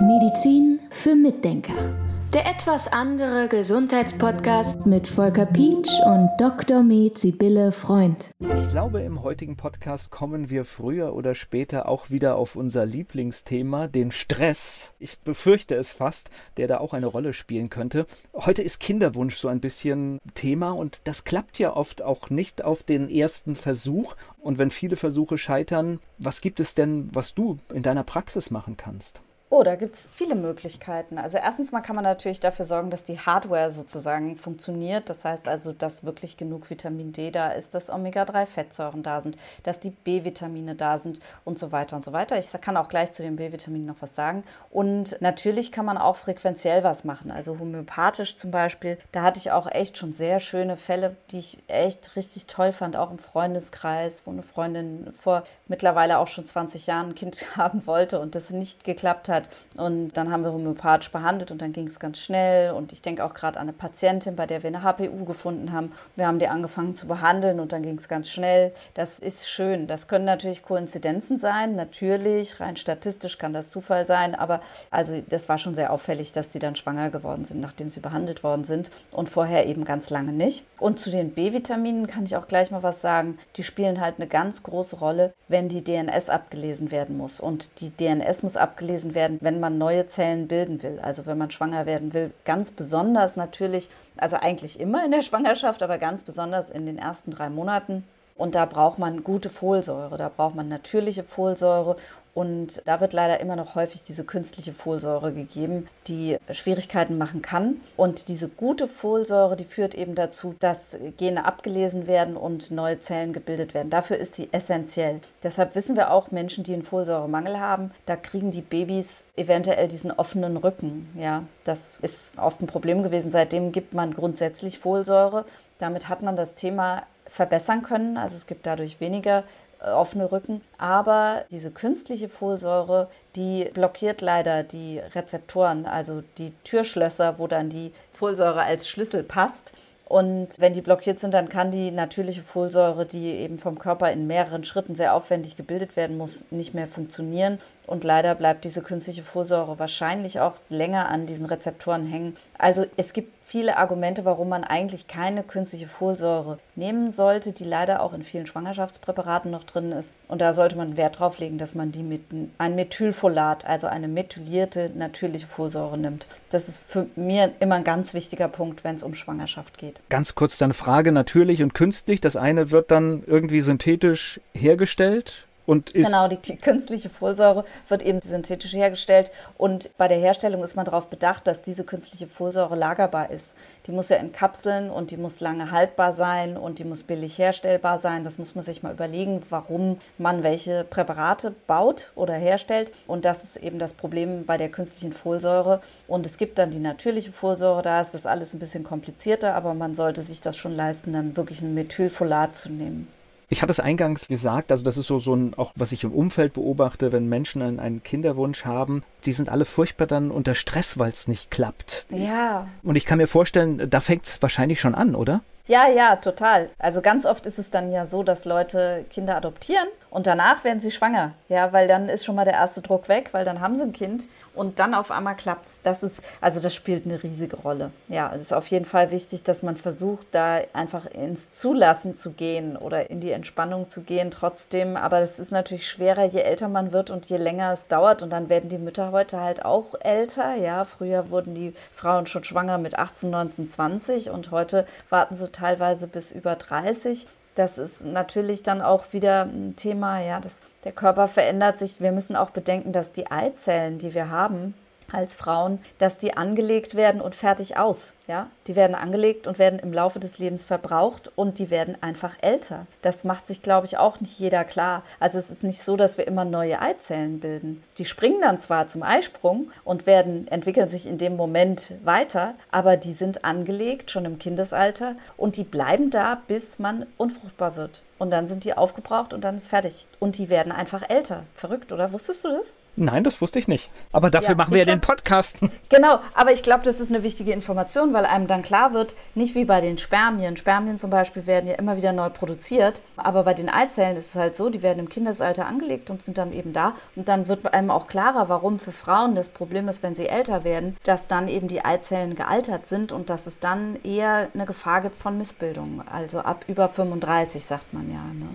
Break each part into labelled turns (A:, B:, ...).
A: Medizin für Mitdenker. Der etwas andere Gesundheitspodcast mit Volker Pietsch und Dr. Med Sibylle Freund.
B: Ich glaube, im heutigen Podcast kommen wir früher oder später auch wieder auf unser Lieblingsthema, den Stress. Ich befürchte es fast, der da auch eine Rolle spielen könnte. Heute ist Kinderwunsch so ein bisschen Thema und das klappt ja oft auch nicht auf den ersten Versuch. Und wenn viele Versuche scheitern, was gibt es denn, was du in deiner Praxis machen kannst?
C: Oh, da gibt es viele Möglichkeiten. Also erstens mal kann man natürlich dafür sorgen, dass die Hardware sozusagen funktioniert. Das heißt also, dass wirklich genug Vitamin D da ist, dass Omega-3-Fettsäuren da sind, dass die B-Vitamine da sind und so weiter und so weiter. Ich kann auch gleich zu den B-Vitaminen noch was sagen. Und natürlich kann man auch frequenziell was machen. Also homöopathisch zum Beispiel. Da hatte ich auch echt schon sehr schöne Fälle, die ich echt richtig toll fand, auch im Freundeskreis, wo eine Freundin vor mittlerweile auch schon 20 Jahren ein Kind haben wollte und das nicht geklappt hat hat. Und dann haben wir homöopathisch behandelt und dann ging es ganz schnell. Und ich denke auch gerade an eine Patientin, bei der wir eine HPU gefunden haben. Wir haben die angefangen zu behandeln und dann ging es ganz schnell. Das ist schön. Das können natürlich Koinzidenzen sein, natürlich. Rein statistisch kann das Zufall sein. Aber also das war schon sehr auffällig, dass die dann schwanger geworden sind, nachdem sie behandelt worden sind und vorher eben ganz lange nicht. Und zu den B-Vitaminen kann ich auch gleich mal was sagen. Die spielen halt eine ganz große Rolle, wenn die DNS abgelesen werden muss. Und die DNS muss abgelesen werden werden, wenn man neue Zellen bilden will, also wenn man schwanger werden will. Ganz besonders natürlich, also eigentlich immer in der Schwangerschaft, aber ganz besonders in den ersten drei Monaten. Und da braucht man gute Folsäure, da braucht man natürliche Folsäure und da wird leider immer noch häufig diese künstliche Folsäure gegeben, die Schwierigkeiten machen kann. Und diese gute Folsäure, die führt eben dazu, dass Gene abgelesen werden und neue Zellen gebildet werden. Dafür ist sie essentiell. Deshalb wissen wir auch, Menschen, die einen Folsäuremangel haben, da kriegen die Babys eventuell diesen offenen Rücken. Ja, das ist oft ein Problem gewesen. Seitdem gibt man grundsätzlich Folsäure. Damit hat man das Thema verbessern können. Also es gibt dadurch weniger offene Rücken. Aber diese künstliche Folsäure, die blockiert leider die Rezeptoren, also die Türschlösser, wo dann die Folsäure als Schlüssel passt. Und wenn die blockiert sind, dann kann die natürliche Folsäure, die eben vom Körper in mehreren Schritten sehr aufwendig gebildet werden muss, nicht mehr funktionieren. Und leider bleibt diese künstliche Folsäure wahrscheinlich auch länger an diesen Rezeptoren hängen. Also es gibt viele Argumente, warum man eigentlich keine künstliche Folsäure nehmen sollte, die leider auch in vielen Schwangerschaftspräparaten noch drin ist. Und da sollte man Wert drauf legen, dass man die mit ein Methylfolat, also eine methylierte natürliche Folsäure nimmt. Das ist für mich immer ein ganz wichtiger Punkt, wenn es um Schwangerschaft geht.
B: Ganz kurz dann Frage natürlich und künstlich. Das eine wird dann irgendwie synthetisch hergestellt und
C: genau, die, künstliche Folsäure wird eben synthetisch hergestellt und bei der Herstellung ist man darauf bedacht, dass diese künstliche Folsäure lagerbar ist. Die muss ja in Kapseln und die muss lange haltbar sein und die muss billig herstellbar sein. Das muss man sich mal überlegen, warum man welche Präparate baut oder herstellt. Und das ist eben das Problem bei der künstlichen Folsäure. Und es gibt dann die natürliche Folsäure, da ist das alles ein bisschen komplizierter, aber man sollte sich das schon leisten, dann wirklich ein Methylfolat zu nehmen.
B: Ich hatte es eingangs gesagt, also das ist so, so ein, auch was ich im Umfeld beobachte, wenn Menschen einen, einen Kinderwunsch haben, die sind alle furchtbar dann unter Stress, weil es nicht klappt.
C: Ja.
B: Und ich kann mir vorstellen, da fängt es wahrscheinlich schon an, oder?
C: Ja, ja, total. Also ganz oft ist es dann ja so, dass Leute Kinder adoptieren und danach werden sie schwanger. Ja, weil dann ist schon mal der erste Druck weg, weil dann haben sie ein Kind und dann auf einmal klappt es. Das ist, also das spielt eine riesige Rolle. Ja, es ist auf jeden Fall wichtig, dass man versucht, da einfach ins Zulassen zu gehen oder in die Entspannung zu gehen trotzdem. Aber es ist natürlich schwerer, je älter man wird und je länger es dauert. Und dann werden die Mütter heute halt auch älter. Ja, früher wurden die Frauen schon schwanger mit 18, 19, 20 und heute warten sie teilweise bis über 30. Das ist natürlich dann auch wieder ein Thema, ja, das, der Körper verändert sich. Wir müssen auch bedenken, dass die Eizellen, die wir haben, als Frauen, dass die angelegt werden und fertig aus. Ja, die werden angelegt und werden im Laufe des Lebens verbraucht und die werden einfach älter. Das macht sich, glaube ich, auch nicht jeder klar. Also es ist nicht so, dass wir immer neue Eizellen bilden. Die springen dann zwar zum Eisprung und werden entwickeln sich in dem Moment weiter, aber die sind angelegt schon im Kindesalter und die bleiben da, bis man unfruchtbar wird. Und dann sind die aufgebraucht und dann ist fertig. Und die werden einfach älter. Verrückt, oder? Wusstest du das?
B: Nein, das wusste ich nicht. Aber dafür ja, machen wir ja den Podcast.
C: Genau, aber ich glaube, das ist eine wichtige Information, weil einem dann klar wird, nicht wie bei den Spermien. Spermien zum Beispiel werden ja immer wieder neu produziert, aber bei den Eizellen ist es halt so, die werden im Kindesalter angelegt und sind dann eben da. Und dann wird einem auch klarer, warum für Frauen das Problem ist, wenn sie älter werden, dass dann eben die Eizellen gealtert sind und dass es dann eher eine Gefahr gibt von Missbildungen. Also ab über 35, sagt man ja. Ne?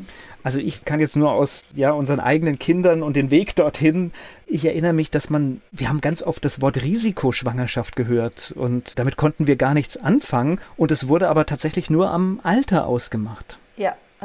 B: Also ich kann jetzt nur aus ja, unseren eigenen Kindern und den Weg dorthin. Ich erinnere mich, dass man, wir haben ganz oft das Wort Risikoschwangerschaft gehört und damit konnten wir gar nichts anfangen und es wurde aber tatsächlich nur am Alter ausgemacht.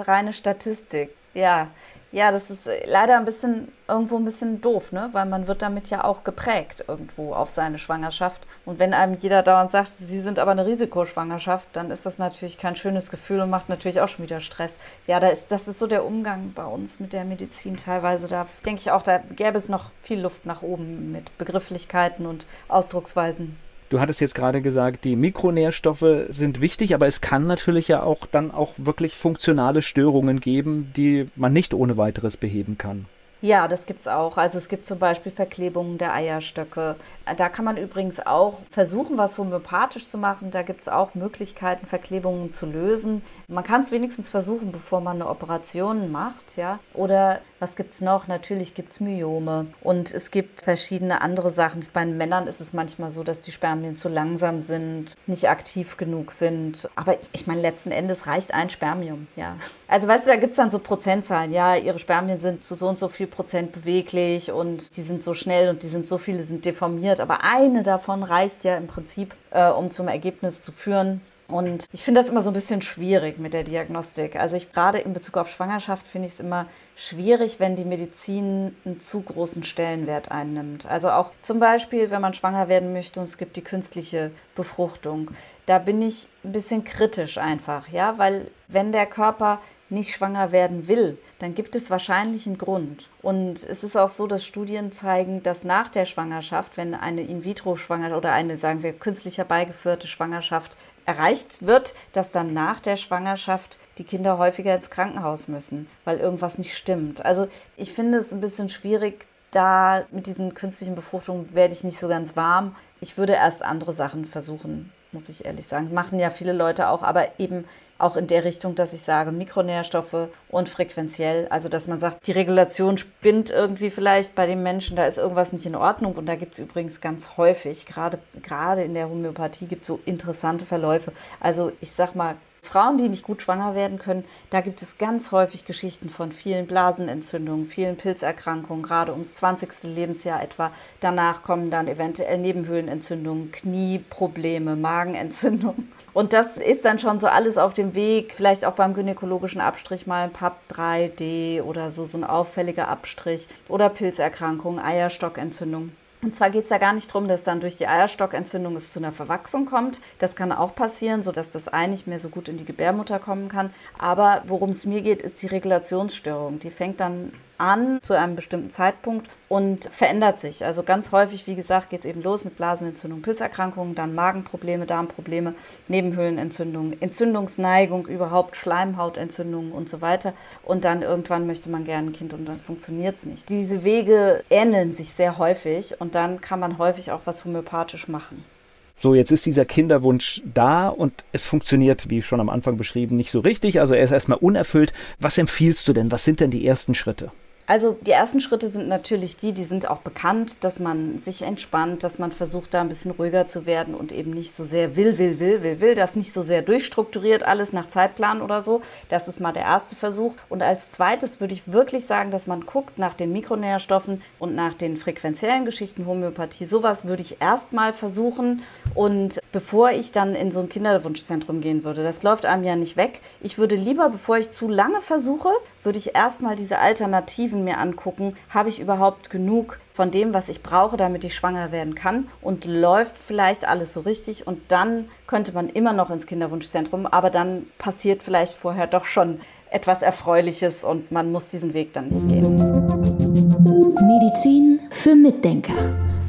C: Reine Statistik. Ja, ja, das ist äh, leider ein bisschen irgendwo ein bisschen doof, ne? Weil man wird damit ja auch geprägt irgendwo auf seine Schwangerschaft. Und wenn einem jeder dauernd sagt, sie sind aber eine Risikoschwangerschaft, dann ist das natürlich kein schönes Gefühl und macht natürlich auch schon wieder Stress. Ja, da ist, das ist so der Umgang bei uns mit der Medizin teilweise. Da denke ich auch, da gäbe es noch viel Luft nach oben mit Begrifflichkeiten und Ausdrucksweisen.
B: Du hattest jetzt gerade gesagt, die Mikronährstoffe sind wichtig, aber es kann natürlich ja auch dann auch wirklich funktionale Störungen geben, die man nicht ohne weiteres beheben kann.
C: Ja, das gibt es auch. Also es gibt zum Beispiel Verklebungen der Eierstöcke. Da kann man übrigens auch versuchen, was homöopathisch zu machen. Da gibt es auch Möglichkeiten, Verklebungen zu lösen. Man kann es wenigstens versuchen, bevor man eine Operation macht, ja. Oder was gibt es noch? Natürlich gibt es Myome und es gibt verschiedene andere Sachen. Bei Männern ist es manchmal so, dass die Spermien zu langsam sind, nicht aktiv genug sind. Aber ich meine, letzten Endes reicht ein Spermium, ja. Also weißt du, da gibt es dann so Prozentzahlen. Ja, ihre Spermien sind zu so und so viel Prozent beweglich und die sind so schnell und die sind so viele sind deformiert. Aber eine davon reicht ja im Prinzip, äh, um zum Ergebnis zu führen, und ich finde das immer so ein bisschen schwierig mit der Diagnostik. Also ich gerade in Bezug auf Schwangerschaft finde ich es immer schwierig, wenn die Medizin einen zu großen Stellenwert einnimmt. Also auch zum Beispiel, wenn man schwanger werden möchte und es gibt die künstliche Befruchtung. Da bin ich ein bisschen kritisch einfach, ja, weil wenn der Körper nicht schwanger werden will, dann gibt es wahrscheinlich einen Grund. Und es ist auch so, dass Studien zeigen, dass nach der Schwangerschaft, wenn eine In-vitro-Schwangerschaft oder eine, sagen wir, künstlich herbeigeführte Schwangerschaft erreicht wird, dass dann nach der Schwangerschaft die Kinder häufiger ins Krankenhaus müssen, weil irgendwas nicht stimmt. Also ich finde es ein bisschen schwierig, da mit diesen künstlichen Befruchtungen werde ich nicht so ganz warm. Ich würde erst andere Sachen versuchen, muss ich ehrlich sagen. Machen ja viele Leute auch, aber eben auch in der Richtung, dass ich sage, Mikronährstoffe und frequenziell. Also, dass man sagt, die Regulation spinnt irgendwie vielleicht bei den Menschen, da ist irgendwas nicht in Ordnung. Und da gibt es übrigens ganz häufig, gerade, gerade in der Homöopathie gibt es so interessante Verläufe. Also, ich sag mal, Frauen, die nicht gut schwanger werden können, da gibt es ganz häufig Geschichten von vielen Blasenentzündungen, vielen Pilzerkrankungen, gerade ums 20. Lebensjahr etwa. Danach kommen dann eventuell Nebenhöhlenentzündungen, Knieprobleme, Magenentzündungen. Und das ist dann schon so alles auf dem Weg, vielleicht auch beim gynäkologischen Abstrich mal ein PAP 3D oder so, so ein auffälliger Abstrich oder Pilzerkrankungen, Eierstockentzündung. Und zwar geht es ja gar nicht darum, dass dann durch die Eierstockentzündung es zu einer Verwachsung kommt. Das kann auch passieren, sodass das Ei nicht mehr so gut in die Gebärmutter kommen kann. Aber worum es mir geht, ist die Regulationsstörung. Die fängt dann an zu einem bestimmten Zeitpunkt und verändert sich. Also ganz häufig, wie gesagt, geht es eben los mit Blasenentzündung, Pilzerkrankungen, dann Magenprobleme, Darmprobleme, Nebenhöhlenentzündungen, Entzündungsneigung, überhaupt Schleimhautentzündungen und so weiter. Und dann irgendwann möchte man gerne ein Kind und dann funktioniert es nicht. Diese Wege ähneln sich sehr häufig und dann kann man häufig auch was homöopathisch machen.
B: So, jetzt ist dieser Kinderwunsch da und es funktioniert, wie schon am Anfang beschrieben, nicht so richtig. Also er ist erstmal unerfüllt. Was empfiehlst du denn? Was sind denn die ersten Schritte?
C: Also die ersten Schritte sind natürlich die, die sind auch bekannt, dass man sich entspannt, dass man versucht, da ein bisschen ruhiger zu werden und eben nicht so sehr will, will, will, will, will, das nicht so sehr durchstrukturiert alles nach Zeitplan oder so. Das ist mal der erste Versuch. Und als zweites würde ich wirklich sagen, dass man guckt nach den Mikronährstoffen und nach den frequenziellen Geschichten Homöopathie. Sowas würde ich erstmal versuchen und bevor ich dann in so ein Kinderwunschzentrum gehen würde. Das läuft einem ja nicht weg. Ich würde lieber, bevor ich zu lange versuche, würde ich erstmal diese Alternativen mir angucken. Habe ich überhaupt genug von dem, was ich brauche, damit ich schwanger werden kann? Und läuft vielleicht alles so richtig? Und dann könnte man immer noch ins Kinderwunschzentrum, aber dann passiert vielleicht vorher doch schon etwas Erfreuliches und man muss diesen Weg dann nicht gehen.
A: Medizin für Mitdenker.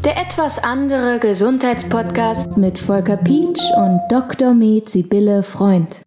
A: Der etwas andere Gesundheitspodcast mit Volker Pietsch und Dr. Med Sibylle Freund.